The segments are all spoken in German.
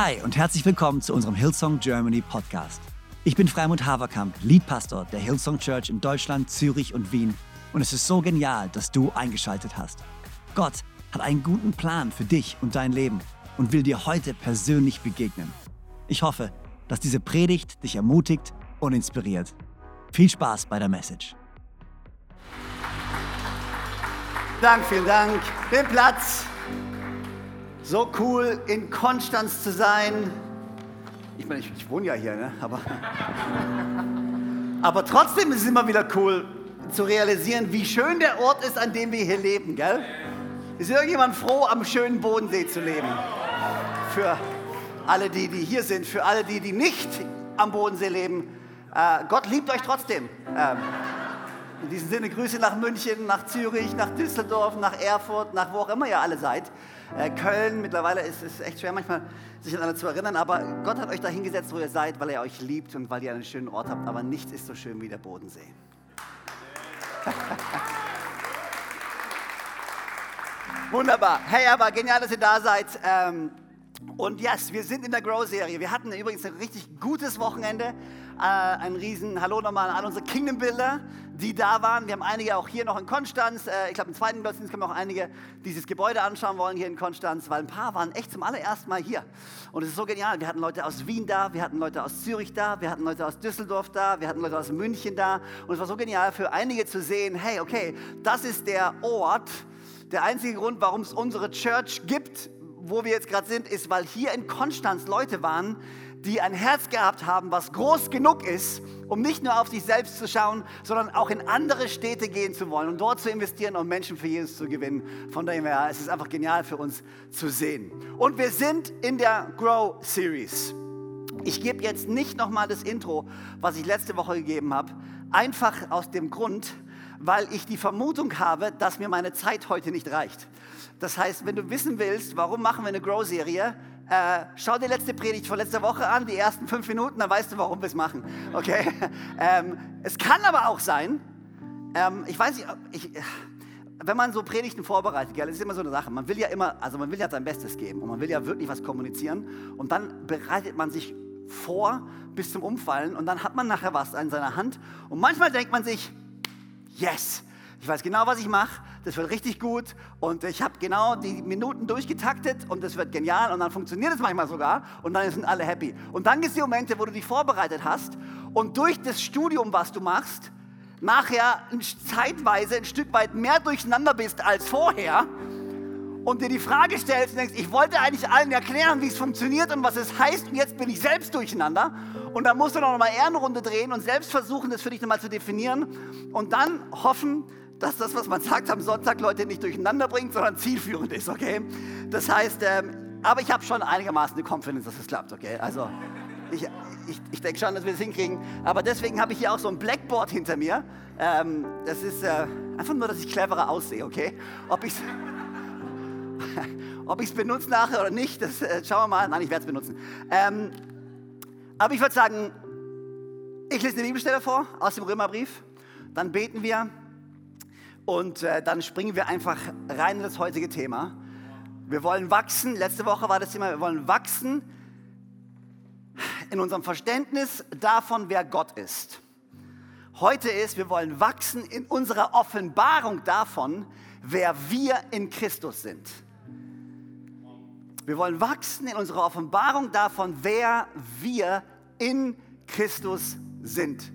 Hi und herzlich willkommen zu unserem Hillsong Germany Podcast. Ich bin Freimund Haverkamp, Leadpastor der Hillsong Church in Deutschland, Zürich und Wien. Und es ist so genial, dass du eingeschaltet hast. Gott hat einen guten Plan für dich und dein Leben und will dir heute persönlich begegnen. Ich hoffe, dass diese Predigt dich ermutigt und inspiriert. Viel Spaß bei der Message. Dank, vielen Dank. Den Platz. So cool, in Konstanz zu sein. Ich meine, ich, ich wohne ja hier, ne? aber, aber trotzdem ist es immer wieder cool zu realisieren, wie schön der Ort ist, an dem wir hier leben, gell? Ist irgendjemand froh, am schönen Bodensee zu leben? Für alle die, die hier sind, für alle die, die nicht am Bodensee leben. Äh, Gott liebt euch trotzdem. Ähm, in diesem Sinne Grüße nach München, nach Zürich, nach Düsseldorf, nach Erfurt, nach wo auch immer ihr alle seid. Äh, Köln, mittlerweile ist es echt schwer manchmal sich an alle zu erinnern, aber Gott hat euch da hingesetzt, wo ihr seid, weil er euch liebt und weil ihr einen schönen Ort habt. Aber nichts ist so schön wie der Bodensee. Wunderbar. Hey, aber genial, dass ihr da seid. Ähm, und yes, wir sind in der Grow-Serie. Wir hatten übrigens ein richtig gutes Wochenende. Äh, ein riesen Hallo nochmal an all unsere Kingdom-Bilder, die da waren. Wir haben einige auch hier noch in Konstanz. Äh, ich glaube, im zweiten Gottesdienst können wir auch einige dieses Gebäude anschauen wollen hier in Konstanz, weil ein paar waren echt zum allerersten Mal hier. Und es ist so genial. Wir hatten Leute aus Wien da, wir hatten Leute aus Zürich da, wir hatten Leute aus Düsseldorf da, wir hatten Leute aus München da. Und es war so genial für einige zu sehen, hey, okay, das ist der Ort, der einzige Grund, warum es unsere Church gibt, wo wir jetzt gerade sind, ist, weil hier in Konstanz Leute waren, die ein Herz gehabt haben, was groß genug ist, um nicht nur auf sich selbst zu schauen, sondern auch in andere Städte gehen zu wollen und dort zu investieren, um Menschen für Jesus zu gewinnen. Von daher, ja, es ist einfach genial für uns zu sehen. Und wir sind in der Grow Series. Ich gebe jetzt nicht nochmal das Intro, was ich letzte Woche gegeben habe, einfach aus dem Grund, weil ich die Vermutung habe, dass mir meine Zeit heute nicht reicht. Das heißt, wenn du wissen willst, warum machen wir eine Grow-Serie, äh, schau dir letzte Predigt von letzter Woche an, die ersten fünf Minuten, dann weißt du, warum wir es machen. Okay? ähm, es kann aber auch sein, ähm, ich weiß nicht, ich, wenn man so Predigten vorbereitet, gell, das ist immer so eine Sache. Man will ja immer, also man will ja sein Bestes geben und man will ja wirklich was kommunizieren und dann bereitet man sich vor bis zum Umfallen und dann hat man nachher was in seiner Hand und manchmal denkt man sich, yes, ich weiß genau, was ich mache, das wird richtig gut. Und ich habe genau die Minuten durchgetaktet und das wird genial. Und dann funktioniert es manchmal sogar. Und dann sind alle happy. Und dann gibt es die Momente, wo du dich vorbereitet hast und durch das Studium, was du machst, nachher zeitweise ein Stück weit mehr durcheinander bist als vorher und dir die Frage stellst und denkst, ich wollte eigentlich allen erklären, wie es funktioniert und was es heißt. Und jetzt bin ich selbst durcheinander. Und dann musst du noch mal Ehrenrunde drehen und selbst versuchen, das für dich nochmal zu definieren. Und dann hoffen, dass das, was man sagt am Sonntag, Leute nicht durcheinander bringt, sondern zielführend ist, okay? Das heißt, ähm, aber ich habe schon einigermaßen eine Confidence, dass es klappt, okay? Also ich, ich, ich denke schon, dass wir das hinkriegen. Aber deswegen habe ich hier auch so ein Blackboard hinter mir. Ähm, das ist äh, einfach nur, dass ich cleverer aussehe, okay? Ob ich es ob benutze nachher oder nicht, das äh, schauen wir mal. Nein, ich werde es benutzen. Ähm, aber ich würde sagen, ich lese eine Bibelstelle vor aus dem Römerbrief. Dann beten wir und äh, dann springen wir einfach rein in das heutige Thema. Wir wollen wachsen. Letzte Woche war das Thema, wir wollen wachsen in unserem Verständnis davon, wer Gott ist. Heute ist, wir wollen wachsen in unserer Offenbarung davon, wer wir in Christus sind. Wir wollen wachsen in unserer Offenbarung davon, wer wir in Christus sind.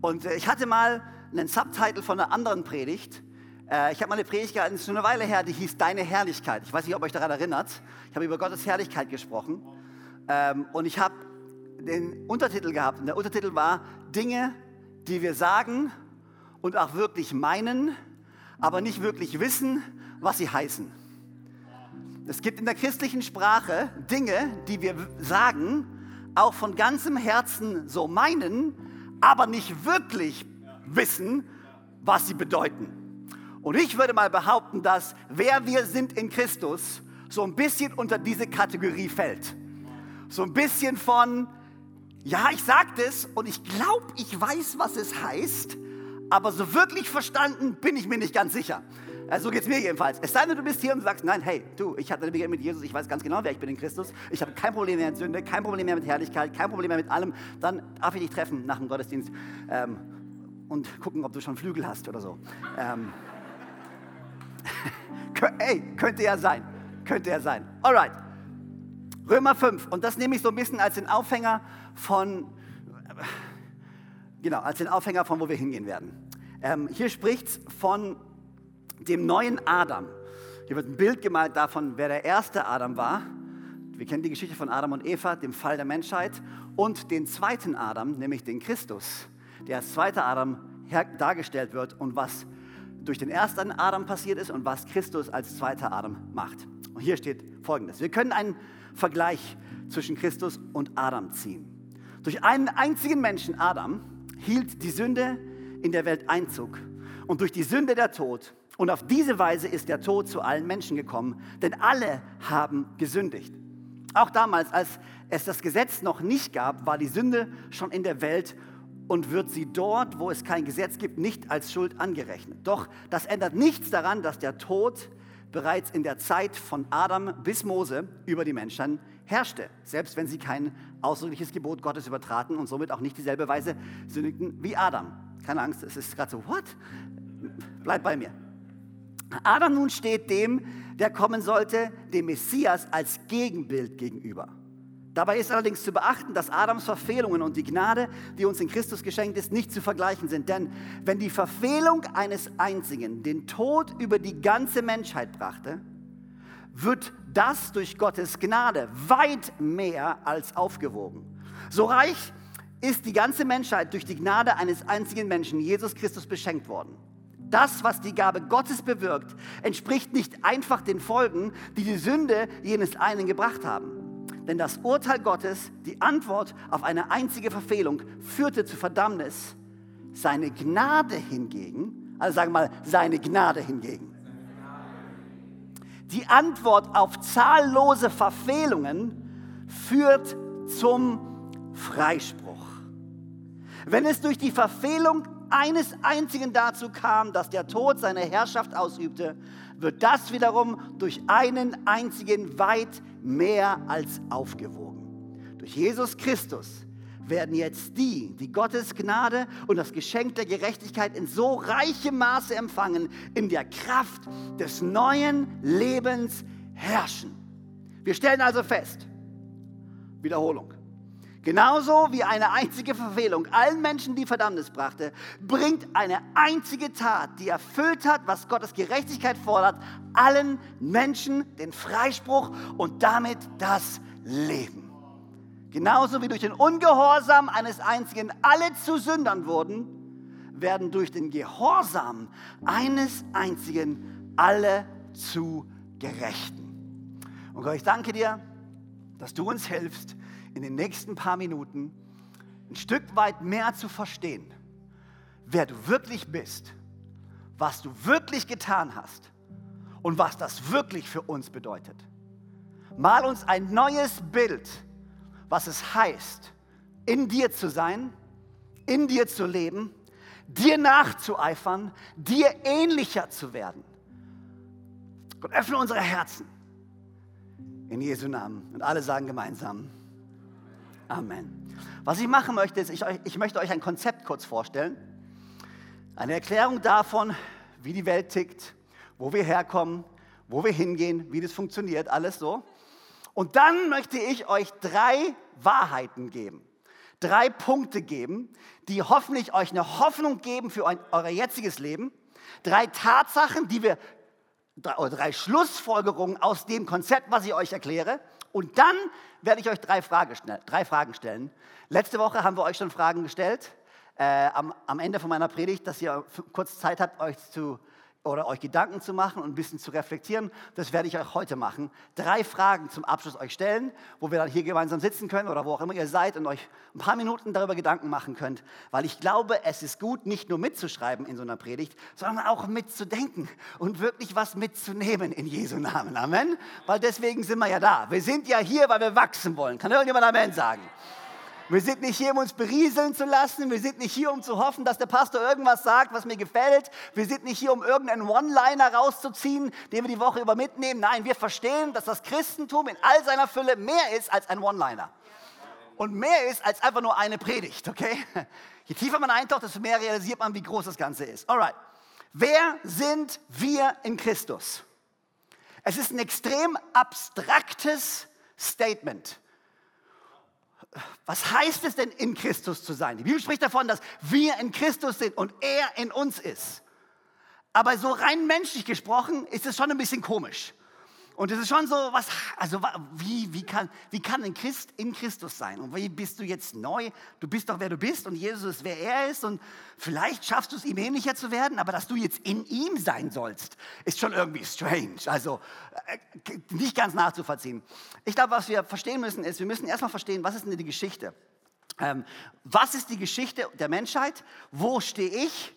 Und äh, ich hatte mal einen Subtitle von einer anderen Predigt äh, ich habe mal eine Predigt gehalten, ist schon eine Weile her, die hieß Deine Herrlichkeit. Ich weiß nicht, ob euch daran erinnert. Ich habe über Gottes Herrlichkeit gesprochen. Ähm, und ich habe den Untertitel gehabt. Und der Untertitel war Dinge, die wir sagen und auch wirklich meinen, aber nicht wirklich wissen, was sie heißen. Es gibt in der christlichen Sprache Dinge, die wir sagen, auch von ganzem Herzen so meinen, aber nicht wirklich wissen, was sie bedeuten. Und ich würde mal behaupten, dass wer wir sind in Christus so ein bisschen unter diese Kategorie fällt. So ein bisschen von, ja, ich sage das und ich glaube, ich weiß, was es heißt, aber so wirklich verstanden bin ich mir nicht ganz sicher. Also so geht es mir jedenfalls. Es sei denn, du bist hier und sagst, nein, hey, du, ich hatte eine Begegnung mit Jesus, ich weiß ganz genau, wer ich bin in Christus. Ich habe kein Problem mehr mit Sünde, kein Problem mehr mit Herrlichkeit, kein Problem mehr mit allem. Dann darf ich dich treffen nach dem Gottesdienst ähm, und gucken, ob du schon Flügel hast oder so. Ähm, Ey, könnte ja sein. Könnte ja sein. Alright. Römer 5. Und das nehme ich so ein bisschen als den Aufhänger von, genau, als den Aufhänger von, wo wir hingehen werden. Ähm, hier spricht es von dem neuen Adam. Hier wird ein Bild gemalt davon, wer der erste Adam war. Wir kennen die Geschichte von Adam und Eva, dem Fall der Menschheit, und den zweiten Adam, nämlich den Christus, der als zweiter Adam dargestellt wird und was durch den ersten Adam passiert ist und was Christus als zweiter Adam macht. Und hier steht folgendes. Wir können einen Vergleich zwischen Christus und Adam ziehen. Durch einen einzigen Menschen, Adam, hielt die Sünde in der Welt Einzug und durch die Sünde der Tod. Und auf diese Weise ist der Tod zu allen Menschen gekommen, denn alle haben gesündigt. Auch damals, als es das Gesetz noch nicht gab, war die Sünde schon in der Welt und wird sie dort, wo es kein Gesetz gibt, nicht als Schuld angerechnet. Doch das ändert nichts daran, dass der Tod bereits in der Zeit von Adam bis Mose über die Menschen herrschte, selbst wenn sie kein ausdrückliches Gebot Gottes übertraten und somit auch nicht dieselbe Weise sündigten wie Adam. Keine Angst, es ist gerade so, what? Bleib bei mir. Adam nun steht dem, der kommen sollte, dem Messias als Gegenbild gegenüber. Dabei ist allerdings zu beachten, dass Adams Verfehlungen und die Gnade, die uns in Christus geschenkt ist, nicht zu vergleichen sind. Denn wenn die Verfehlung eines Einzigen den Tod über die ganze Menschheit brachte, wird das durch Gottes Gnade weit mehr als aufgewogen. So reich ist die ganze Menschheit durch die Gnade eines einzigen Menschen, Jesus Christus, beschenkt worden. Das, was die Gabe Gottes bewirkt, entspricht nicht einfach den Folgen, die die Sünde jenes einen gebracht haben. Denn das Urteil Gottes, die Antwort auf eine einzige Verfehlung, führte zu Verdammnis. Seine Gnade hingegen, also sagen wir mal, seine Gnade hingegen. Die Antwort auf zahllose Verfehlungen führt zum Freispruch. Wenn es durch die Verfehlung eines einzigen dazu kam, dass der Tod seine Herrschaft ausübte, wird das wiederum durch einen einzigen weit mehr als aufgewogen. Durch Jesus Christus werden jetzt die, die Gottes Gnade und das Geschenk der Gerechtigkeit in so reichem Maße empfangen, in der Kraft des neuen Lebens herrschen. Wir stellen also fest, Wiederholung, Genauso wie eine einzige Verfehlung allen Menschen die Verdammnis brachte, bringt eine einzige Tat, die erfüllt hat, was Gottes Gerechtigkeit fordert, allen Menschen den Freispruch und damit das Leben. Genauso wie durch den Ungehorsam eines einzigen alle zu Sündern wurden, werden durch den Gehorsam eines einzigen alle zu Gerechten. Und Gott, ich danke dir, dass du uns hilfst, in den nächsten paar Minuten ein Stück weit mehr zu verstehen, wer du wirklich bist, was du wirklich getan hast und was das wirklich für uns bedeutet. Mal uns ein neues Bild, was es heißt, in dir zu sein, in dir zu leben, dir nachzueifern, dir ähnlicher zu werden. Gott, öffne unsere Herzen. In Jesu Namen. Und alle sagen gemeinsam. Amen. Was ich machen möchte, ist, ich, ich möchte euch ein Konzept kurz vorstellen. Eine Erklärung davon, wie die Welt tickt, wo wir herkommen, wo wir hingehen, wie das funktioniert, alles so. Und dann möchte ich euch drei Wahrheiten geben, drei Punkte geben, die hoffentlich euch eine Hoffnung geben für euer jetziges Leben. Drei Tatsachen, die wir, drei Schlussfolgerungen aus dem Konzept, was ich euch erkläre. Und dann werde ich euch drei, Frage, drei Fragen stellen. Letzte Woche haben wir euch schon Fragen gestellt. Äh, am, am, Ende von meiner Predigt, dass ihr kurz Zeit habt, euch zu oder euch Gedanken zu machen und ein bisschen zu reflektieren. Das werde ich euch heute machen. Drei Fragen zum Abschluss euch stellen, wo wir dann hier gemeinsam sitzen können oder wo auch immer ihr seid und euch ein paar Minuten darüber Gedanken machen könnt. Weil ich glaube, es ist gut, nicht nur mitzuschreiben in so einer Predigt, sondern auch mitzudenken und wirklich was mitzunehmen in Jesu Namen. Amen. Weil deswegen sind wir ja da. Wir sind ja hier, weil wir wachsen wollen. Kann irgendjemand Amen sagen? Wir sind nicht hier, um uns berieseln zu lassen. Wir sind nicht hier, um zu hoffen, dass der Pastor irgendwas sagt, was mir gefällt. Wir sind nicht hier, um irgendeinen One-Liner rauszuziehen, den wir die Woche über mitnehmen. Nein, wir verstehen, dass das Christentum in all seiner Fülle mehr ist als ein One-Liner. Und mehr ist als einfach nur eine Predigt, okay? Je tiefer man eintaucht, desto mehr realisiert man, wie groß das Ganze ist. Alright. Wer sind wir in Christus? Es ist ein extrem abstraktes Statement was heißt es denn, in Christus zu sein? Die Bibel spricht davon, dass wir in Christus sind und er in uns ist. Aber so rein menschlich gesprochen ist es schon ein bisschen komisch. Und es ist schon so, was, also wie, wie, kann, wie kann ein Christ in Christus sein? Und wie bist du jetzt neu? Du bist doch, wer du bist und Jesus ist, wer er ist. Und vielleicht schaffst du es, ihm ähnlicher zu werden, aber dass du jetzt in ihm sein sollst, ist schon irgendwie strange. Also äh, nicht ganz nachzuvollziehen. Ich glaube, was wir verstehen müssen, ist, wir müssen erstmal verstehen, was ist denn die Geschichte? Ähm, was ist die Geschichte der Menschheit? Wo stehe ich?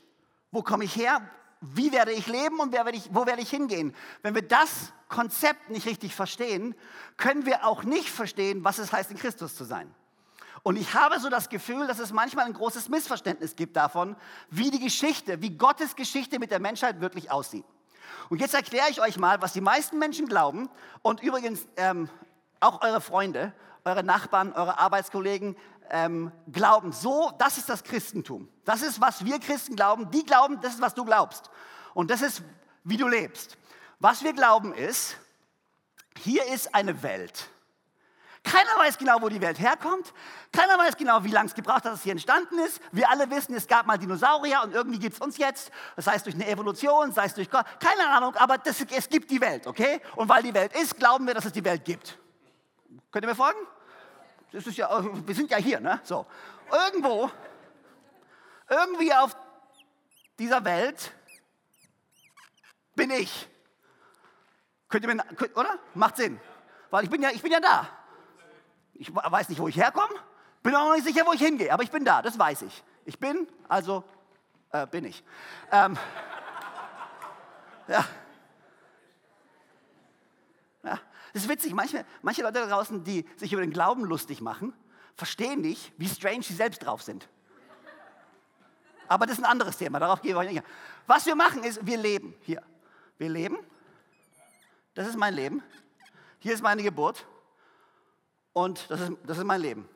Wo komme ich her? Wie werde ich leben und werde ich, wo werde ich hingehen? Wenn wir das Konzept nicht richtig verstehen, können wir auch nicht verstehen, was es heißt, in Christus zu sein. Und ich habe so das Gefühl, dass es manchmal ein großes Missverständnis gibt davon, wie die Geschichte, wie Gottes Geschichte mit der Menschheit wirklich aussieht. Und jetzt erkläre ich euch mal, was die meisten Menschen glauben und übrigens ähm, auch eure Freunde, eure Nachbarn, eure Arbeitskollegen, ähm, glauben, so, das ist das Christentum. Das ist, was wir Christen glauben. Die glauben, das ist, was du glaubst. Und das ist, wie du lebst. Was wir glauben ist, hier ist eine Welt. Keiner weiß genau, wo die Welt herkommt. Keiner weiß genau, wie lange es gebraucht hat, dass es hier entstanden ist. Wir alle wissen, es gab mal Dinosaurier und irgendwie gibt es uns jetzt. Sei es durch eine Evolution, sei es durch Gott. Keine Ahnung, aber das, es gibt die Welt, okay? Und weil die Welt ist, glauben wir, dass es die Welt gibt. Könnt ihr mir folgen? Das ist ja, wir sind ja hier, ne? So. Irgendwo, irgendwie auf dieser Welt bin ich. Könnt ihr mir, oder? Macht Sinn. Weil ich bin ja, ich bin ja da. Ich weiß nicht, wo ich herkomme, bin auch noch nicht sicher, wo ich hingehe, aber ich bin da, das weiß ich. Ich bin, also äh, bin ich. Ähm, ja. ja. Das ist witzig, manche, manche Leute da draußen, die sich über den Glauben lustig machen, verstehen nicht, wie strange sie selbst drauf sind. Aber das ist ein anderes Thema, darauf gehen wir nicht. Was wir machen ist, wir leben hier. Wir leben, das ist mein Leben, hier ist meine Geburt und das ist, das ist mein Leben.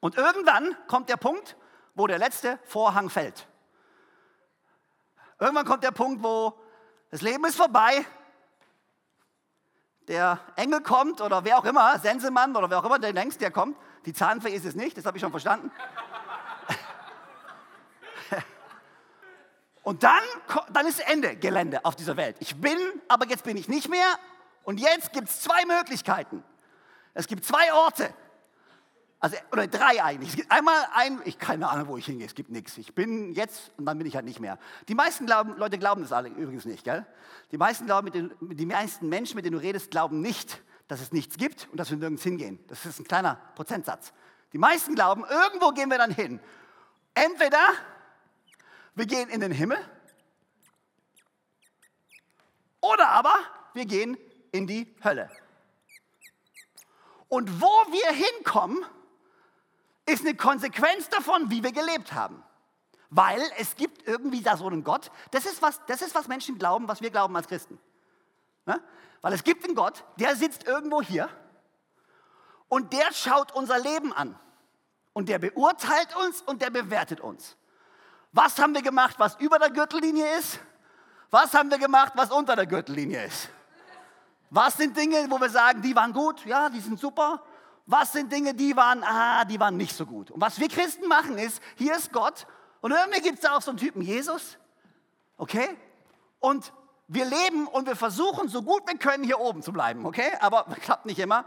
Und irgendwann kommt der Punkt, wo der letzte Vorhang fällt. Irgendwann kommt der Punkt, wo das Leben ist vorbei der Engel kommt oder wer auch immer, Sensemann oder wer auch immer du denkst, der kommt. Die Zahnfee ist es nicht, das habe ich schon verstanden. Und dann, dann ist Ende Gelände auf dieser Welt. Ich bin, aber jetzt bin ich nicht mehr. Und jetzt gibt es zwei Möglichkeiten. Es gibt zwei Orte. Also, oder drei eigentlich. Es gibt einmal ein, ich keine Ahnung, wo ich hingehe, es gibt nichts. Ich bin jetzt und dann bin ich halt nicht mehr. Die meisten glauben, Leute glauben das alle übrigens nicht, gell? Die meisten glauben, den, die meisten Menschen, mit denen du redest, glauben nicht, dass es nichts gibt und dass wir nirgends hingehen. Das ist ein kleiner Prozentsatz. Die meisten glauben, irgendwo gehen wir dann hin. Entweder wir gehen in den Himmel oder aber wir gehen in die Hölle. Und wo wir hinkommen, ist eine Konsequenz davon, wie wir gelebt haben. Weil es gibt irgendwie da so einen Gott. Das ist, was, das ist, was Menschen glauben, was wir glauben als Christen. Ne? Weil es gibt einen Gott, der sitzt irgendwo hier und der schaut unser Leben an. Und der beurteilt uns und der bewertet uns. Was haben wir gemacht, was über der Gürtellinie ist? Was haben wir gemacht, was unter der Gürtellinie ist? Was sind Dinge, wo wir sagen, die waren gut, ja, die sind super? Was sind Dinge, die waren, ah, die waren nicht so gut. Und was wir Christen machen ist, hier ist Gott und irgendwie gibt es da auch so einen Typen Jesus, okay? Und wir leben und wir versuchen, so gut wir können, hier oben zu bleiben, okay? Aber klappt nicht immer.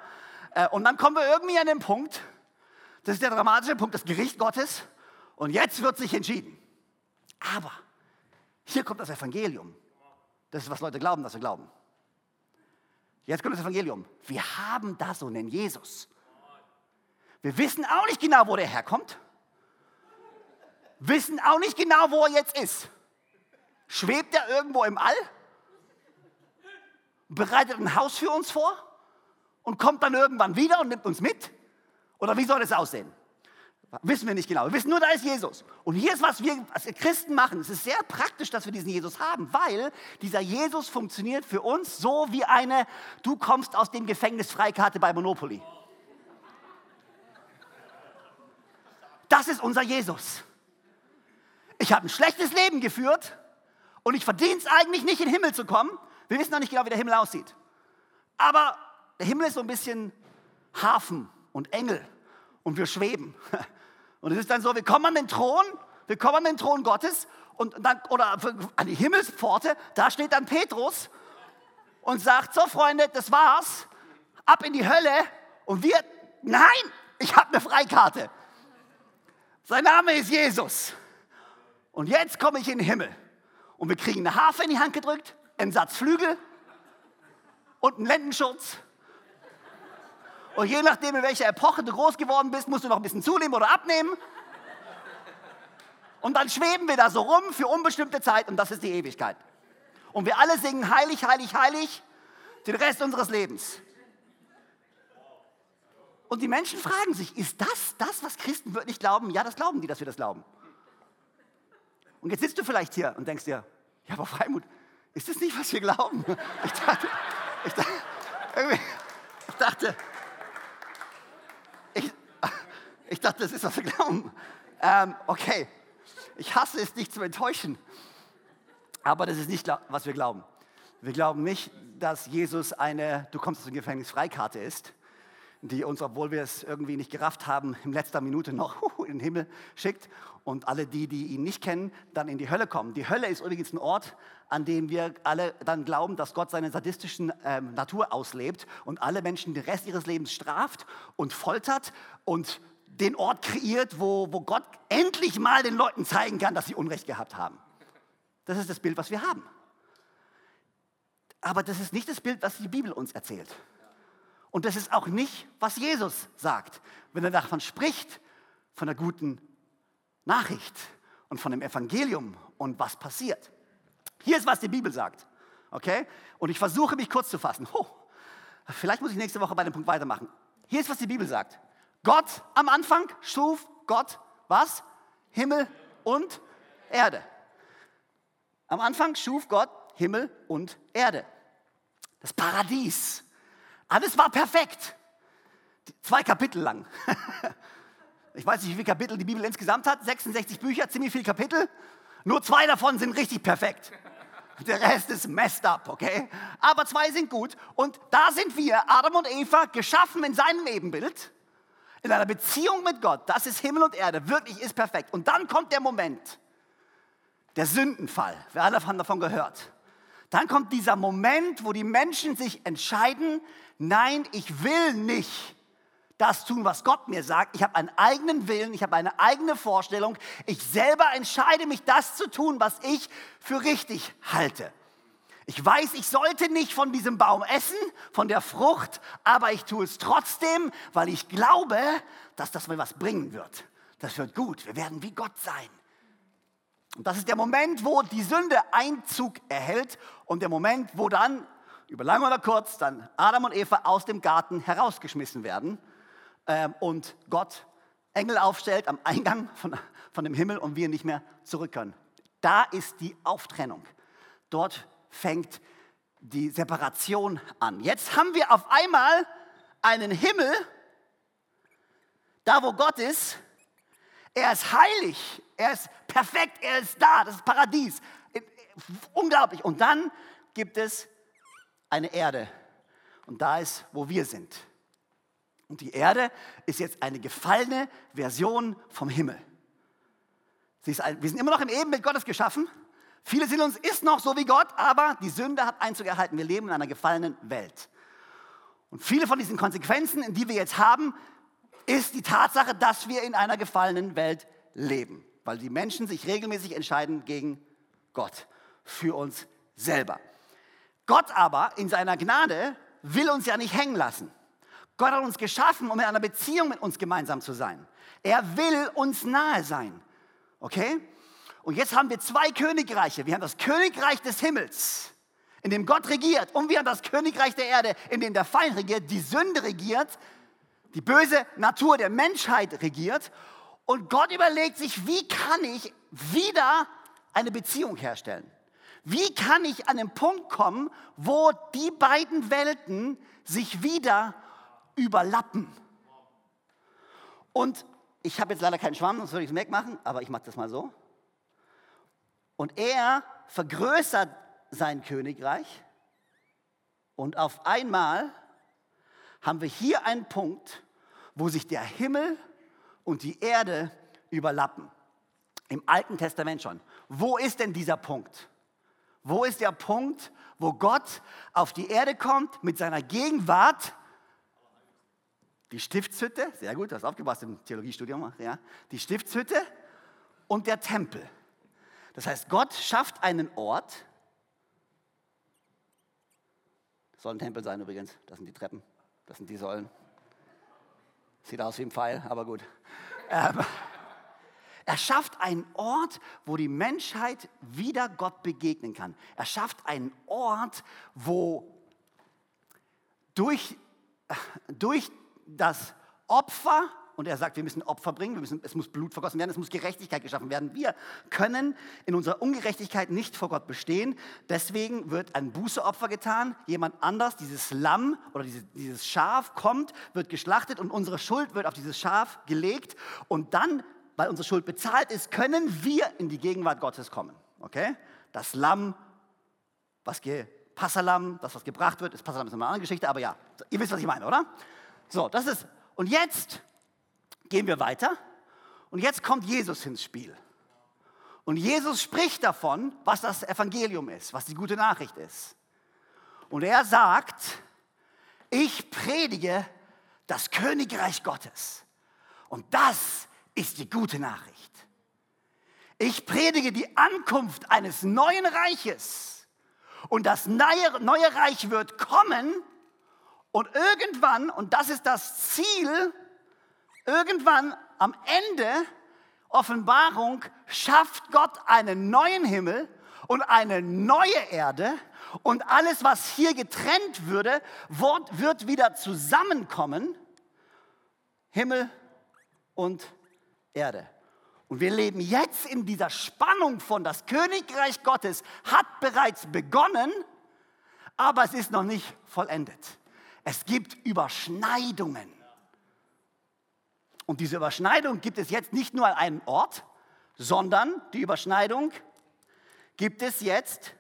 Äh, und dann kommen wir irgendwie an den Punkt, das ist der dramatische Punkt, das Gericht Gottes. Und jetzt wird sich entschieden. Aber hier kommt das Evangelium. Das ist, was Leute glauben, dass sie glauben. Jetzt kommt das Evangelium. Wir haben da so einen Jesus. Wir wissen auch nicht genau, wo der herkommt. Wissen auch nicht genau, wo er jetzt ist. Schwebt er irgendwo im All? Bereitet ein Haus für uns vor? Und kommt dann irgendwann wieder und nimmt uns mit? Oder wie soll das aussehen? Wissen wir nicht genau. Wir wissen nur, da ist Jesus. Und hier ist, was wir als Christen machen. Es ist sehr praktisch, dass wir diesen Jesus haben, weil dieser Jesus funktioniert für uns so wie eine, du kommst aus dem Gefängnis Freikarte bei Monopoly. Das ist unser Jesus. Ich habe ein schlechtes Leben geführt und ich verdiene es eigentlich nicht, in den Himmel zu kommen. Wir wissen noch nicht genau, wie der Himmel aussieht. Aber der Himmel ist so ein bisschen Hafen und Engel und wir schweben. Und es ist dann so, wir kommen an den Thron, wir kommen an den Thron Gottes und dann, oder an die Himmelspforte, da steht dann Petrus und sagt, so Freunde, das war's, ab in die Hölle und wir, nein, ich habe eine Freikarte. Sein Name ist Jesus. Und jetzt komme ich in den Himmel. Und wir kriegen eine Harfe in die Hand gedrückt, einen Satz Flügel und einen Lendenschutz und je nachdem, in welcher Epoche du groß geworden bist, musst du noch ein bisschen zunehmen oder abnehmen. Und dann schweben wir da so rum für unbestimmte Zeit und das ist die Ewigkeit. Und wir alle singen heilig, heilig, heilig den Rest unseres Lebens. Und die Menschen fragen sich, ist das das, was Christen wirklich glauben? Ja, das glauben die, dass wir das glauben. Und jetzt sitzt du vielleicht hier und denkst dir, ja, aber Freimut, ist das nicht, was wir glauben? Ich dachte, ich dachte, ich dachte ich dachte, das ist, was wir glauben. Ähm, okay, ich hasse es, dich zu enttäuschen. Aber das ist nicht, was wir glauben. Wir glauben nicht, dass Jesus eine Du kommst aus dem Gefängnis Freikarte ist, die uns, obwohl wir es irgendwie nicht gerafft haben, in letzter Minute noch in den Himmel schickt und alle die, die ihn nicht kennen, dann in die Hölle kommen. Die Hölle ist übrigens ein Ort, an dem wir alle dann glauben, dass Gott seine sadistischen ähm, Natur auslebt und alle Menschen den Rest ihres Lebens straft und foltert und den Ort kreiert, wo, wo Gott endlich mal den Leuten zeigen kann, dass sie Unrecht gehabt haben. Das ist das Bild, was wir haben. Aber das ist nicht das Bild, was die Bibel uns erzählt. Und das ist auch nicht, was Jesus sagt, wenn er davon spricht, von der guten Nachricht und von dem Evangelium und was passiert. Hier ist, was die Bibel sagt. Okay? Und ich versuche mich kurz zu fassen. Oh, vielleicht muss ich nächste Woche bei dem Punkt weitermachen. Hier ist, was die Bibel sagt. Gott am Anfang schuf Gott was? Himmel und Erde. Am Anfang schuf Gott Himmel und Erde. Das Paradies. Alles war perfekt. Zwei Kapitel lang. Ich weiß nicht, wie viele Kapitel die Bibel insgesamt hat. 66 Bücher, ziemlich viele Kapitel. Nur zwei davon sind richtig perfekt. Der Rest ist messed up, okay? Aber zwei sind gut. Und da sind wir, Adam und Eva, geschaffen in seinem Ebenbild in einer Beziehung mit Gott, das ist Himmel und Erde, wirklich ist perfekt. Und dann kommt der Moment, der Sündenfall. Wir alle haben davon gehört. Dann kommt dieser Moment, wo die Menschen sich entscheiden, nein, ich will nicht das tun, was Gott mir sagt. Ich habe einen eigenen Willen, ich habe eine eigene Vorstellung. Ich selber entscheide mich, das zu tun, was ich für richtig halte. Ich weiß, ich sollte nicht von diesem Baum essen, von der Frucht, aber ich tue es trotzdem, weil ich glaube, dass das mir was bringen wird. Das wird gut. Wir werden wie Gott sein. Und das ist der Moment, wo die Sünde Einzug erhält und der Moment, wo dann, über lang oder kurz, dann Adam und Eva aus dem Garten herausgeschmissen werden ähm, und Gott Engel aufstellt am Eingang von, von dem Himmel und wir nicht mehr zurück können. Da ist die Auftrennung. Dort fängt die Separation an. Jetzt haben wir auf einmal einen Himmel, da wo Gott ist. Er ist heilig, er ist perfekt, er ist da, das ist Paradies. Unglaublich. Und dann gibt es eine Erde. Und da ist, wo wir sind. Und die Erde ist jetzt eine gefallene Version vom Himmel. Ein, wir sind immer noch im Ebenbild Gottes geschaffen. Viele sind uns ist noch so wie Gott, aber die Sünde hat Einzug erhalten. Wir leben in einer gefallenen Welt. Und viele von diesen Konsequenzen, die wir jetzt haben, ist die Tatsache, dass wir in einer gefallenen Welt leben, weil die Menschen sich regelmäßig entscheiden gegen Gott, für uns selber. Gott aber in seiner Gnade will uns ja nicht hängen lassen. Gott hat uns geschaffen, um in einer Beziehung mit uns gemeinsam zu sein. Er will uns nahe sein. Okay? Und jetzt haben wir zwei Königreiche. Wir haben das Königreich des Himmels, in dem Gott regiert. Und wir haben das Königreich der Erde, in dem der Feind regiert, die Sünde regiert, die böse Natur der Menschheit regiert. Und Gott überlegt sich, wie kann ich wieder eine Beziehung herstellen? Wie kann ich an den Punkt kommen, wo die beiden Welten sich wieder überlappen? Und ich habe jetzt leider keinen Schwamm, sonst würde ich es wegmachen, aber ich mache das mal so. Und er vergrößert sein Königreich und auf einmal haben wir hier einen Punkt, wo sich der Himmel und die Erde überlappen. Im Alten Testament schon. Wo ist denn dieser Punkt? Wo ist der Punkt, wo Gott auf die Erde kommt mit seiner Gegenwart? Die Stiftshütte, sehr gut, du hast aufgepasst im Theologiestudium, ja. Die Stiftshütte und der Tempel. Das heißt, Gott schafft einen Ort. Das soll ein Tempel sein übrigens, das sind die Treppen, das sind die Säulen. Sieht aus wie ein Pfeil, aber gut. Er schafft einen Ort, wo die Menschheit wieder Gott begegnen kann. Er schafft einen Ort, wo durch, durch das Opfer, und er sagt, wir müssen Opfer bringen, müssen, es muss Blut vergossen werden, es muss Gerechtigkeit geschaffen werden. Wir können in unserer Ungerechtigkeit nicht vor Gott bestehen. Deswegen wird ein Bußeopfer getan. Jemand anders, dieses Lamm oder dieses, dieses Schaf kommt, wird geschlachtet und unsere Schuld wird auf dieses Schaf gelegt. Und dann weil unsere Schuld bezahlt ist, können wir in die Gegenwart Gottes kommen. Okay? Das Lamm, was Passalam, das was gebracht wird, ist Passalam ist eine andere Geschichte, aber ja, ihr wisst, was ich meine, oder? So, das ist, und jetzt gehen wir weiter und jetzt kommt Jesus ins Spiel. Und Jesus spricht davon, was das Evangelium ist, was die gute Nachricht ist. Und er sagt, ich predige das Königreich Gottes. Und das ist die gute Nachricht. Ich predige die Ankunft eines neuen Reiches. Und das neue, Reich wird kommen und irgendwann, und das ist das Ziel, irgendwann am Ende Offenbarung schafft Gott einen neuen Himmel und eine neue Erde und alles, was hier getrennt würde, wird wieder zusammenkommen. Himmel und Erde. Und wir leben jetzt in dieser Spannung von, das Königreich Gottes hat bereits begonnen, aber es ist noch nicht vollendet. Es gibt Überschneidungen. Und diese Überschneidung gibt es jetzt nicht nur an einem Ort, sondern die Überschneidung gibt es jetzt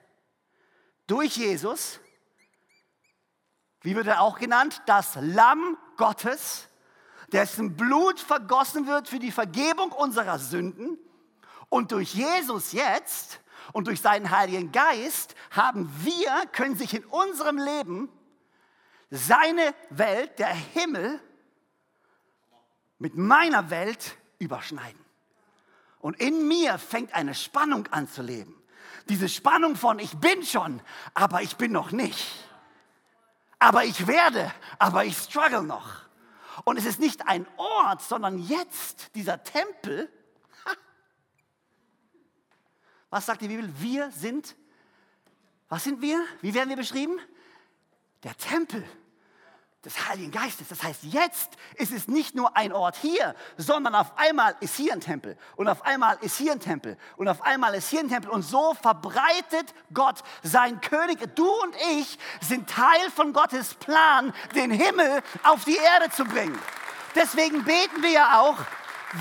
durch Jesus, wie wird er auch genannt, das Lamm Gottes, dessen Blut vergossen wird für die Vergebung unserer Sünden. Und durch Jesus jetzt und durch seinen Heiligen Geist haben wir, können sich in unserem Leben seine Welt, der Himmel, mit meiner Welt überschneiden. Und in mir fängt eine Spannung an zu leben. Diese Spannung von ich bin schon, aber ich bin noch nicht. Aber ich werde, aber ich struggle noch. Und es ist nicht ein Ort, sondern jetzt dieser Tempel. Was sagt die Bibel? Wir sind, was sind wir? Wie werden wir beschrieben? Der Tempel des Heiligen Geistes. Das heißt, jetzt ist es nicht nur ein Ort hier, sondern auf einmal ist hier ein Tempel und auf einmal ist hier ein Tempel und auf einmal ist hier ein Tempel und so verbreitet Gott sein König. Du und ich sind Teil von Gottes Plan, den Himmel auf die Erde zu bringen. Deswegen beten wir ja auch,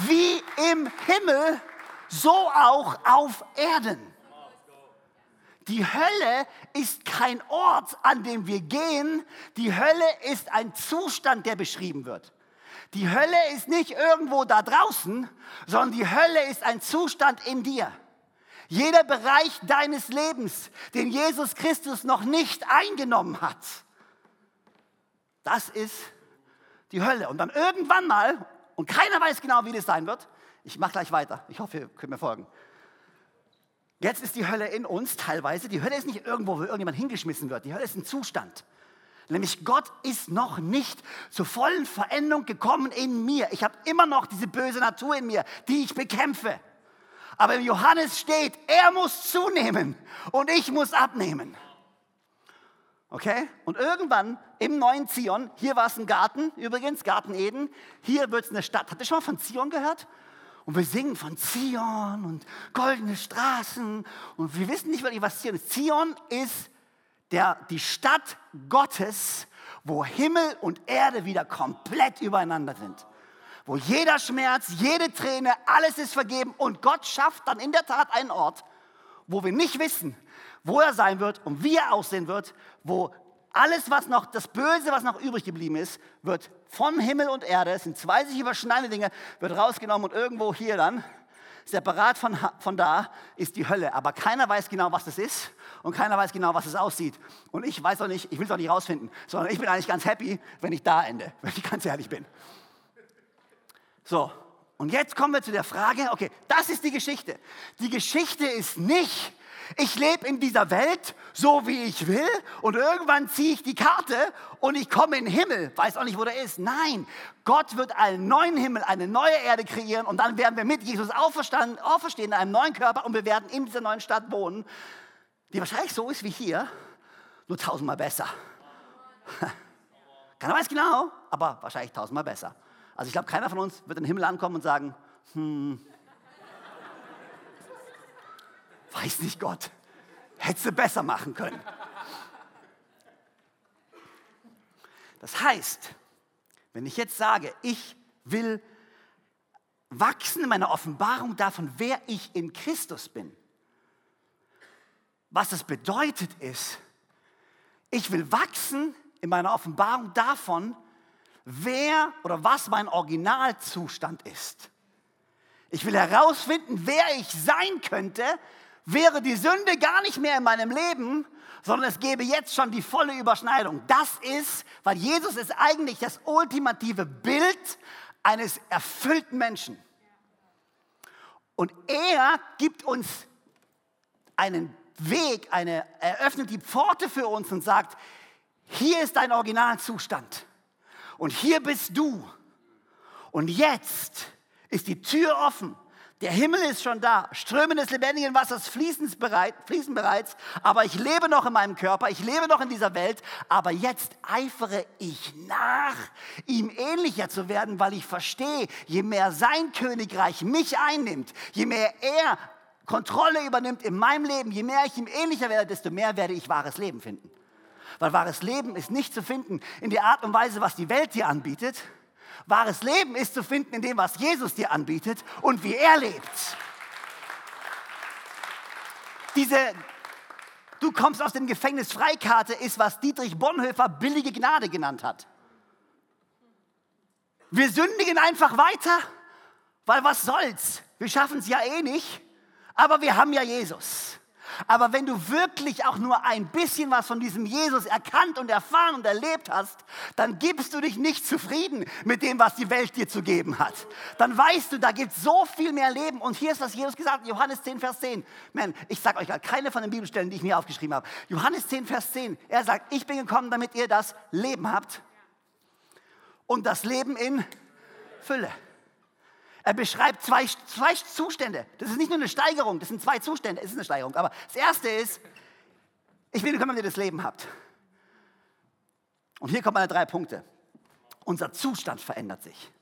wie im Himmel, so auch auf Erden. Die Hölle ist kein Ort, an dem wir gehen. Die Hölle ist ein Zustand, der beschrieben wird. Die Hölle ist nicht irgendwo da draußen, sondern die Hölle ist ein Zustand in dir. Jeder Bereich deines Lebens, den Jesus Christus noch nicht eingenommen hat, das ist die Hölle. Und dann irgendwann mal, und keiner weiß genau, wie das sein wird, ich mache gleich weiter, ich hoffe, ihr könnt mir folgen. Jetzt ist die Hölle in uns teilweise. Die Hölle ist nicht irgendwo, wo irgendjemand hingeschmissen wird. Die Hölle ist ein Zustand. Nämlich Gott ist noch nicht zur vollen Veränderung gekommen in mir. Ich habe immer noch diese böse Natur in mir, die ich bekämpfe. Aber im Johannes steht, er muss zunehmen und ich muss abnehmen. Okay? Und irgendwann im neuen Zion, hier war es ein Garten, übrigens, Garten Eden, hier wird es eine Stadt. Habt ihr schon mal von Zion gehört? Und wir singen von Zion und goldene Straßen. Und wir wissen nicht wirklich, was Zion ist. Zion ist der, die Stadt Gottes, wo Himmel und Erde wieder komplett übereinander sind. Wo jeder Schmerz, jede Träne, alles ist vergeben. Und Gott schafft dann in der Tat einen Ort, wo wir nicht wissen, wo er sein wird und wie er aussehen wird, wo alles, was noch, das Böse, was noch übrig geblieben ist, wird von Himmel und Erde, es sind zwei sich überschneidende Dinge, wird rausgenommen und irgendwo hier dann, separat von, von da, ist die Hölle. Aber keiner weiß genau, was das ist und keiner weiß genau, was es aussieht. Und ich weiß auch nicht, ich will es auch nicht rausfinden, sondern ich bin eigentlich ganz happy, wenn ich da ende, wenn ich ganz ehrlich bin. So, und jetzt kommen wir zu der Frage, okay, das ist die Geschichte. Die Geschichte ist nicht, ich lebe in dieser Welt so, wie ich will und irgendwann ziehe ich die Karte und ich komme in den Himmel. Weiß auch nicht, wo der ist. Nein, Gott wird einen neuen Himmel, eine neue Erde kreieren und dann werden wir mit Jesus auferstehen in einem neuen Körper und wir werden in dieser neuen Stadt wohnen, die wahrscheinlich so ist wie hier, nur tausendmal besser. Keiner weiß genau, aber wahrscheinlich tausendmal besser. Also ich glaube, keiner von uns wird in den Himmel ankommen und sagen, hm, weiß nicht Gott, hättest du besser machen können. Das heißt, wenn ich jetzt sage, ich will wachsen in meiner Offenbarung davon, wer ich in Christus bin, was das bedeutet ist, ich will wachsen in meiner Offenbarung davon, wer oder was mein Originalzustand ist. Ich will herausfinden, wer ich sein könnte, wäre die Sünde gar nicht mehr in meinem Leben, sondern es gäbe jetzt schon die volle Überschneidung. Das ist, weil Jesus ist eigentlich das ultimative Bild eines erfüllten Menschen. Und er gibt uns einen Weg, eine, eröffnet die Pforte für uns und sagt, hier ist dein Originalzustand und hier bist du. Und jetzt ist die Tür offen der Himmel ist schon da. Ströme des lebendigen Wassers fließen, bereit, fließen bereits. Aber ich lebe noch in meinem Körper. Ich lebe noch in dieser Welt. Aber jetzt eifere ich nach, ihm ähnlicher zu werden, weil ich verstehe, je mehr sein Königreich mich einnimmt, je mehr er Kontrolle übernimmt in meinem Leben, je mehr ich ihm ähnlicher werde, desto mehr werde ich wahres Leben finden. Weil wahres Leben ist nicht zu finden in der Art und Weise, was die Welt dir anbietet, Wahres Leben ist zu finden in dem, was Jesus dir anbietet und wie er lebt. Diese Du kommst aus dem Gefängnis Freikarte ist, was Dietrich Bonhoeffer billige Gnade genannt hat. Wir sündigen einfach weiter, weil was soll's? Wir schaffen es ja eh nicht, aber wir haben ja Jesus. Aber wenn du wirklich auch nur ein bisschen was von diesem Jesus erkannt und erfahren und erlebt hast, dann gibst du dich nicht zufrieden mit dem, was die Welt dir zu geben hat. Dann weißt du, da gibt es so viel mehr Leben. Und hier ist, was Jesus gesagt hat, Johannes 10, Vers 10. Man, ich sage euch keine von den Bibelstellen, die ich mir aufgeschrieben habe. Johannes 10, Vers 10. Er sagt, ich bin gekommen, damit ihr das Leben habt. Und das Leben in Fülle. Er beschreibt zwei, zwei Zustände. Das ist nicht nur eine Steigerung, das sind zwei Zustände. Es ist eine Steigerung. Aber das erste ist, ich will gekommen, wenn ihr das Leben habt. Und hier kommen meine drei Punkte. Unser Zustand verändert sich.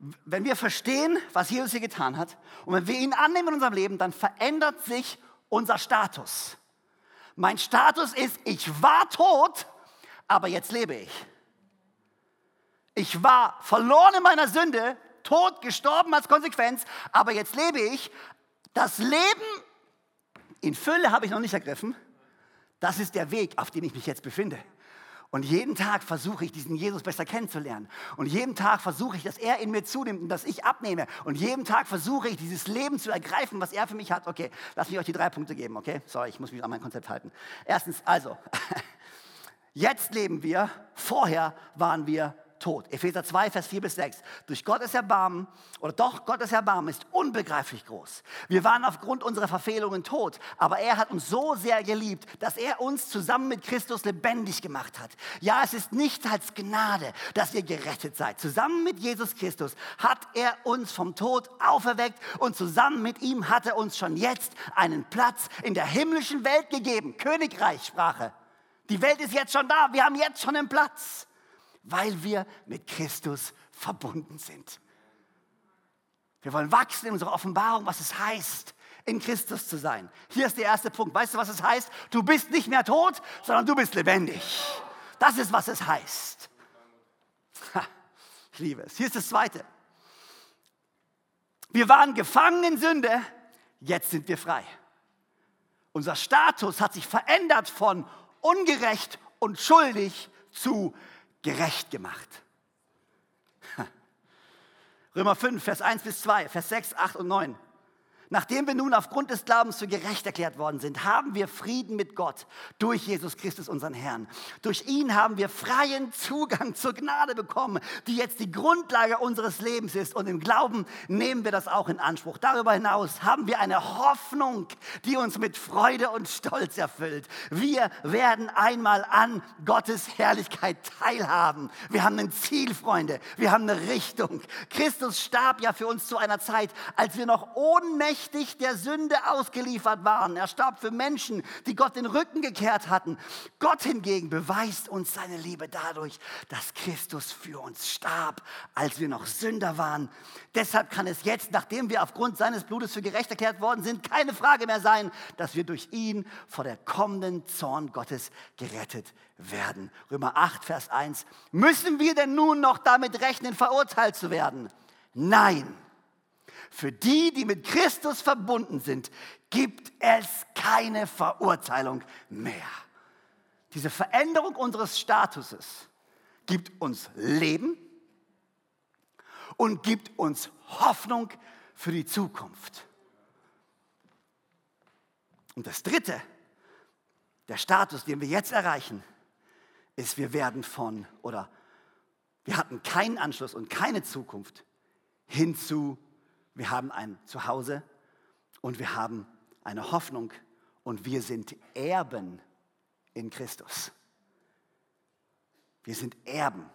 Wenn wir verstehen, was Jesus hier getan hat, und wenn wir ihn annehmen in unserem Leben, dann verändert sich unser Status. Mein Status ist, ich war tot, aber jetzt lebe ich. Ich war verloren in meiner Sünde, tot, gestorben als Konsequenz, aber jetzt lebe ich. Das Leben in Fülle habe ich noch nicht ergriffen. Das ist der Weg, auf dem ich mich jetzt befinde. Und jeden Tag versuche ich, diesen Jesus besser kennenzulernen. Und jeden Tag versuche ich, dass er in mir zunimmt und dass ich abnehme. Und jeden Tag versuche ich, dieses Leben zu ergreifen, was er für mich hat. Okay, lass mich euch die drei Punkte geben, okay? Sorry, ich muss mich an mein Konzept halten. Erstens, also, jetzt leben wir, vorher waren wir tot. Epheser 2, Vers 4 bis 6. Durch Gottes Erbarmen, oder doch Gottes Erbarmen ist unbegreiflich groß. Wir waren aufgrund unserer Verfehlungen tot, aber er hat uns so sehr geliebt, dass er uns zusammen mit Christus lebendig gemacht hat. Ja, es ist nicht als Gnade, dass ihr gerettet seid. Zusammen mit Jesus Christus hat er uns vom Tod auferweckt und zusammen mit ihm hat er uns schon jetzt einen Platz in der himmlischen Welt gegeben. Königreichssprache. Die Welt ist jetzt schon da. Wir haben jetzt schon einen Platz weil wir mit Christus verbunden sind. Wir wollen wachsen in unserer Offenbarung, was es heißt, in Christus zu sein. Hier ist der erste Punkt. Weißt du, was es heißt? Du bist nicht mehr tot, sondern du bist lebendig. Das ist, was es heißt. Ha, ich liebe es. Hier ist das zweite. Wir waren gefangen in Sünde, jetzt sind wir frei. Unser Status hat sich verändert von ungerecht und schuldig zu gerecht gemacht. Römer 5, Vers 1 bis 2, Vers 6, 8 und 9. Nachdem wir nun aufgrund des Glaubens für gerecht erklärt worden sind, haben wir Frieden mit Gott durch Jesus Christus, unseren Herrn. Durch ihn haben wir freien Zugang zur Gnade bekommen, die jetzt die Grundlage unseres Lebens ist. Und im Glauben nehmen wir das auch in Anspruch. Darüber hinaus haben wir eine Hoffnung, die uns mit Freude und Stolz erfüllt. Wir werden einmal an Gottes Herrlichkeit teilhaben. Wir haben ein Ziel, Freunde. Wir haben eine Richtung. Christus starb ja für uns zu einer Zeit, als wir noch ohnmächtig mächtig der Sünde ausgeliefert waren. Er starb für Menschen, die Gott den Rücken gekehrt hatten. Gott hingegen beweist uns seine Liebe dadurch, dass Christus für uns starb, als wir noch Sünder waren. Deshalb kann es jetzt, nachdem wir aufgrund seines Blutes für gerecht erklärt worden sind, keine Frage mehr sein, dass wir durch ihn vor der kommenden Zorn Gottes gerettet werden. Römer 8, Vers 1. Müssen wir denn nun noch damit rechnen, verurteilt zu werden? Nein. Für die, die mit Christus verbunden sind, gibt es keine Verurteilung mehr. Diese Veränderung unseres Statuses gibt uns Leben und gibt uns Hoffnung für die Zukunft. Und das Dritte, der Status, den wir jetzt erreichen, ist, wir werden von oder wir hatten keinen Anschluss und keine Zukunft hinzu wir haben ein Zuhause und wir haben eine Hoffnung und wir sind Erben in Christus. Wir sind Erben.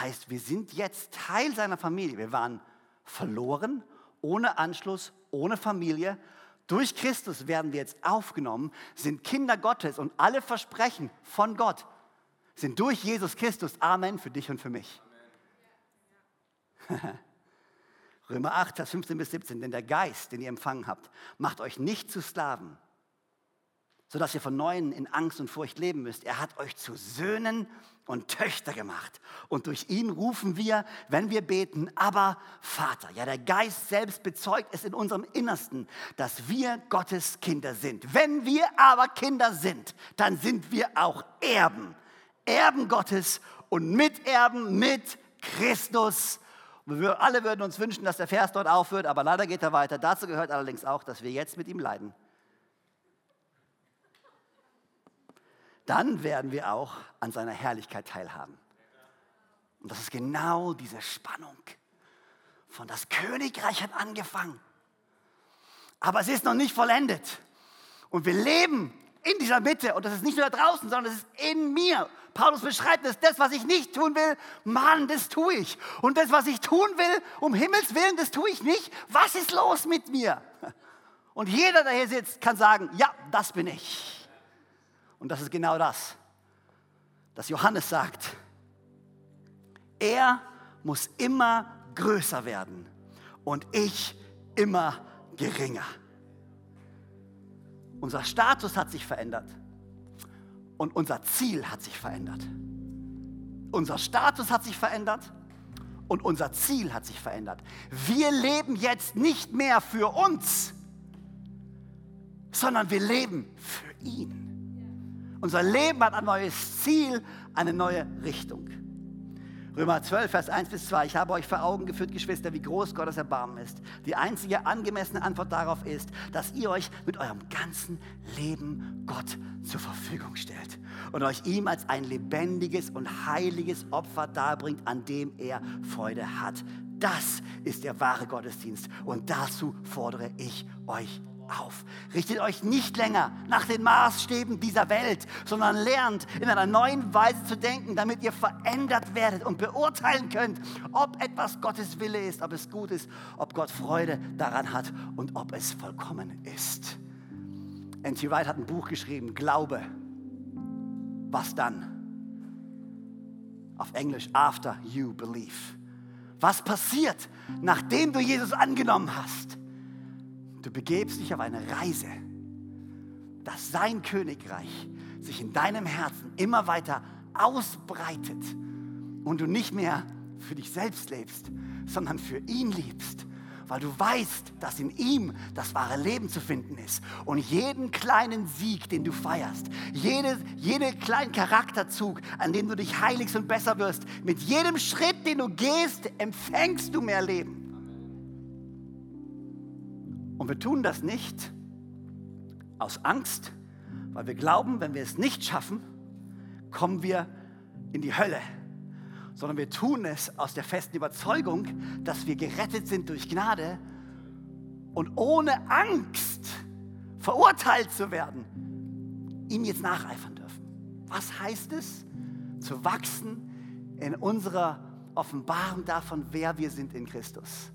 Heißt, wir sind jetzt Teil seiner Familie. Wir waren verloren, ohne Anschluss, ohne Familie. Durch Christus werden wir jetzt aufgenommen, sind Kinder Gottes und alle Versprechen von Gott sind durch Jesus Christus. Amen für dich und für mich. Römer 8, Vers 15 bis 17. Denn der Geist, den ihr empfangen habt, macht euch nicht zu Sklaven, sodass ihr von Neuem in Angst und Furcht leben müsst. Er hat euch zu Söhnen und Töchter gemacht. Und durch ihn rufen wir, wenn wir beten, aber Vater. Ja, der Geist selbst bezeugt es in unserem Innersten, dass wir Gottes Kinder sind. Wenn wir aber Kinder sind, dann sind wir auch Erben. Erben Gottes und Miterben mit Christus wir alle würden uns wünschen, dass der Vers dort aufhört, aber leider geht er weiter. Dazu gehört allerdings auch, dass wir jetzt mit ihm leiden. Dann werden wir auch an seiner Herrlichkeit teilhaben. Und das ist genau diese Spannung. Von das Königreich hat angefangen. Aber es ist noch nicht vollendet. Und wir leben in dieser Mitte. Und das ist nicht nur da draußen, sondern es ist in mir. Paulus beschreibt es, das, was ich nicht tun will, Mann, das tue ich. Und das, was ich tun will, um Himmels Willen, das tue ich nicht. Was ist los mit mir? Und jeder, der hier sitzt, kann sagen, ja, das bin ich. Und das ist genau das, dass Johannes sagt. Er muss immer größer werden und ich immer geringer. Unser Status hat sich verändert und unser Ziel hat sich verändert. Unser Status hat sich verändert und unser Ziel hat sich verändert. Wir leben jetzt nicht mehr für uns, sondern wir leben für ihn. Unser Leben hat ein neues Ziel, eine neue Richtung. Römer 12, Vers 1 bis 2. Ich habe euch vor Augen geführt, Geschwister, wie groß Gottes Erbarmen ist. Die einzige angemessene Antwort darauf ist, dass ihr euch mit eurem ganzen Leben Gott zur Verfügung stellt und euch ihm als ein lebendiges und heiliges Opfer darbringt, an dem er Freude hat. Das ist der wahre Gottesdienst und dazu fordere ich euch auf. Richtet euch nicht länger nach den Maßstäben dieser Welt, sondern lernt in einer neuen Weise zu denken, damit ihr verändert werdet und beurteilen könnt, ob etwas Gottes Wille ist, ob es gut ist, ob Gott Freude daran hat und ob es vollkommen ist. N.T. Wright hat ein Buch geschrieben, Glaube. Was dann? Auf Englisch, After You Believe. Was passiert, nachdem du Jesus angenommen hast? Du begebst dich auf eine Reise, dass sein Königreich sich in deinem Herzen immer weiter ausbreitet und du nicht mehr für dich selbst lebst, sondern für ihn liebst weil du weißt, dass in ihm das wahre Leben zu finden ist. Und jeden kleinen Sieg, den du feierst, jede, jeden kleinen Charakterzug, an dem du dich heiligst und besser wirst, mit jedem Schritt, den du gehst, empfängst du mehr Leben. Und wir tun das nicht aus Angst, weil wir glauben, wenn wir es nicht schaffen, kommen wir in die Hölle sondern wir tun es aus der festen Überzeugung, dass wir gerettet sind durch Gnade und ohne Angst verurteilt zu werden, ihm jetzt nacheifern dürfen. Was heißt es? Zu wachsen in unserer Offenbarung davon, wer wir sind in Christus.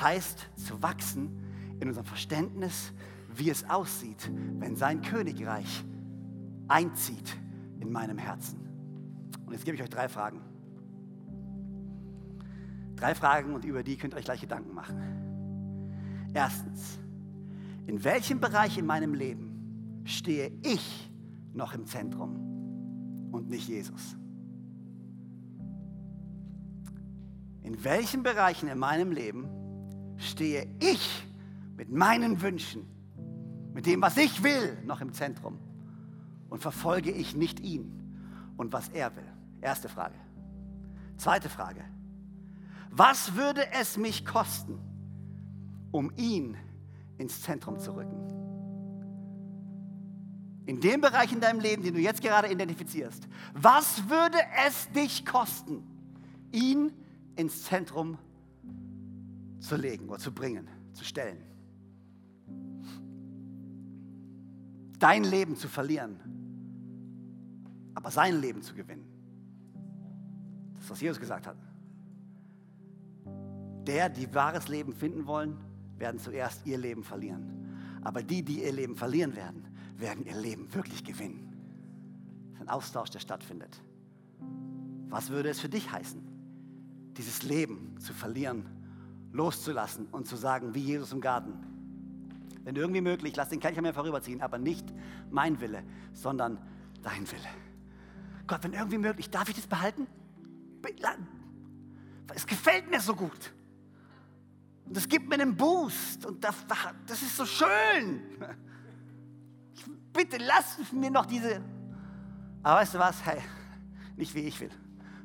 Heißt zu wachsen in unserem Verständnis, wie es aussieht, wenn sein Königreich einzieht in meinem Herzen. Und jetzt gebe ich euch drei Fragen. Drei Fragen und über die könnt ihr euch gleich Gedanken machen. Erstens, in welchem Bereich in meinem Leben stehe ich noch im Zentrum und nicht Jesus? In welchen Bereichen in meinem Leben stehe ich mit meinen Wünschen, mit dem, was ich will, noch im Zentrum und verfolge ich nicht ihn und was er will? Erste Frage. Zweite Frage. Was würde es mich kosten, um ihn ins Zentrum zu rücken? In dem Bereich in deinem Leben, den du jetzt gerade identifizierst, was würde es dich kosten, ihn ins Zentrum zu legen oder zu bringen, zu stellen? Dein Leben zu verlieren, aber sein Leben zu gewinnen. Das ist, was Jesus gesagt hat der, die wahres Leben finden wollen, werden zuerst ihr Leben verlieren. Aber die, die ihr Leben verlieren werden, werden ihr Leben wirklich gewinnen. Das ist ein Austausch, der stattfindet. Was würde es für dich heißen, dieses Leben zu verlieren, loszulassen und zu sagen, wie Jesus im Garten? Wenn irgendwie möglich, lass den Kelch an mir vorüberziehen, aber nicht mein Wille, sondern dein Wille. Gott, wenn irgendwie möglich, darf ich das behalten? Es gefällt mir so gut. Und das gibt mir einen Boost und das, das ist so schön. Bitte lass mir noch diese. Aber weißt du was? Hey, nicht wie ich will,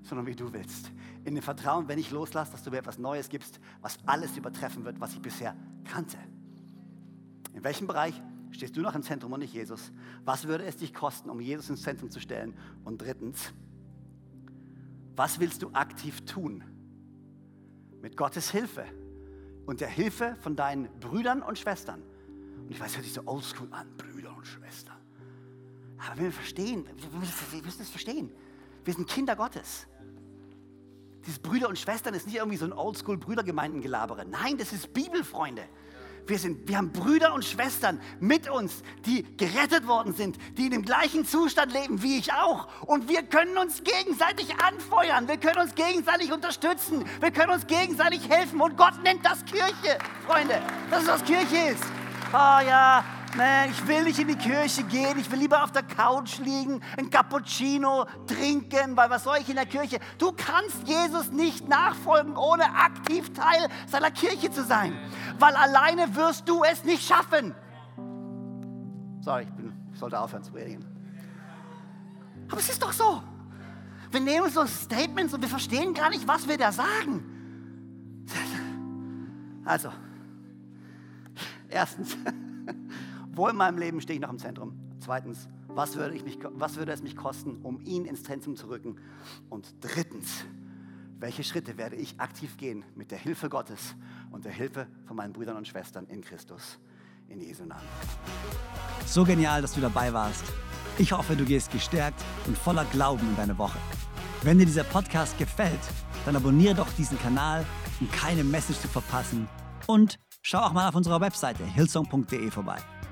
sondern wie du willst. In dem Vertrauen, wenn ich loslasse, dass du mir etwas Neues gibst, was alles übertreffen wird, was ich bisher kannte. In welchem Bereich stehst du noch im Zentrum und nicht Jesus? Was würde es dich kosten, um Jesus ins Zentrum zu stellen? Und drittens, was willst du aktiv tun? Mit Gottes Hilfe und der Hilfe von deinen Brüdern und Schwestern. Und ich weiß, hört sich so oldschool an, Brüder und Schwestern. Aber wir verstehen, wir müssen es verstehen. Wir sind Kinder Gottes. Diese Brüder und Schwestern ist nicht irgendwie so ein Oldschool-Brüdergemeindengelabere. Nein, das ist Bibelfreunde. Wir, sind, wir haben Brüder und Schwestern mit uns, die gerettet worden sind, die in dem gleichen Zustand leben wie ich auch. Und wir können uns gegenseitig anfeuern, wir können uns gegenseitig unterstützen, wir können uns gegenseitig helfen. Und Gott nennt das Kirche, Freunde. Das ist, was Kirche ist. Oh ja, Man, ich will nicht in die Kirche gehen, ich will lieber auf der Couch liegen, ein Cappuccino trinken, weil was soll ich in der Kirche? Du kannst Jesus nicht nachfolgen, ohne aktiv Teil seiner Kirche zu sein, weil alleine wirst du es nicht schaffen. Sorry, ich, bin, ich sollte aufhören zu predigen. Aber es ist doch so. Wir nehmen so Statements und wir verstehen gar nicht, was wir da sagen. Also, erstens, wo in meinem Leben stehe ich noch im Zentrum? Zweitens, was würde, ich mich, was würde es mich kosten, um ihn ins Zentrum zu rücken? Und drittens, welche Schritte werde ich aktiv gehen mit der Hilfe Gottes und der Hilfe von meinen Brüdern und Schwestern in Christus? In Jesu Namen. So genial, dass du dabei warst. Ich hoffe, du gehst gestärkt und voller Glauben in deine Woche. Wenn dir dieser Podcast gefällt, dann abonniere doch diesen Kanal, um keine Message zu verpassen. Und schau auch mal auf unserer Webseite hillsong.de vorbei.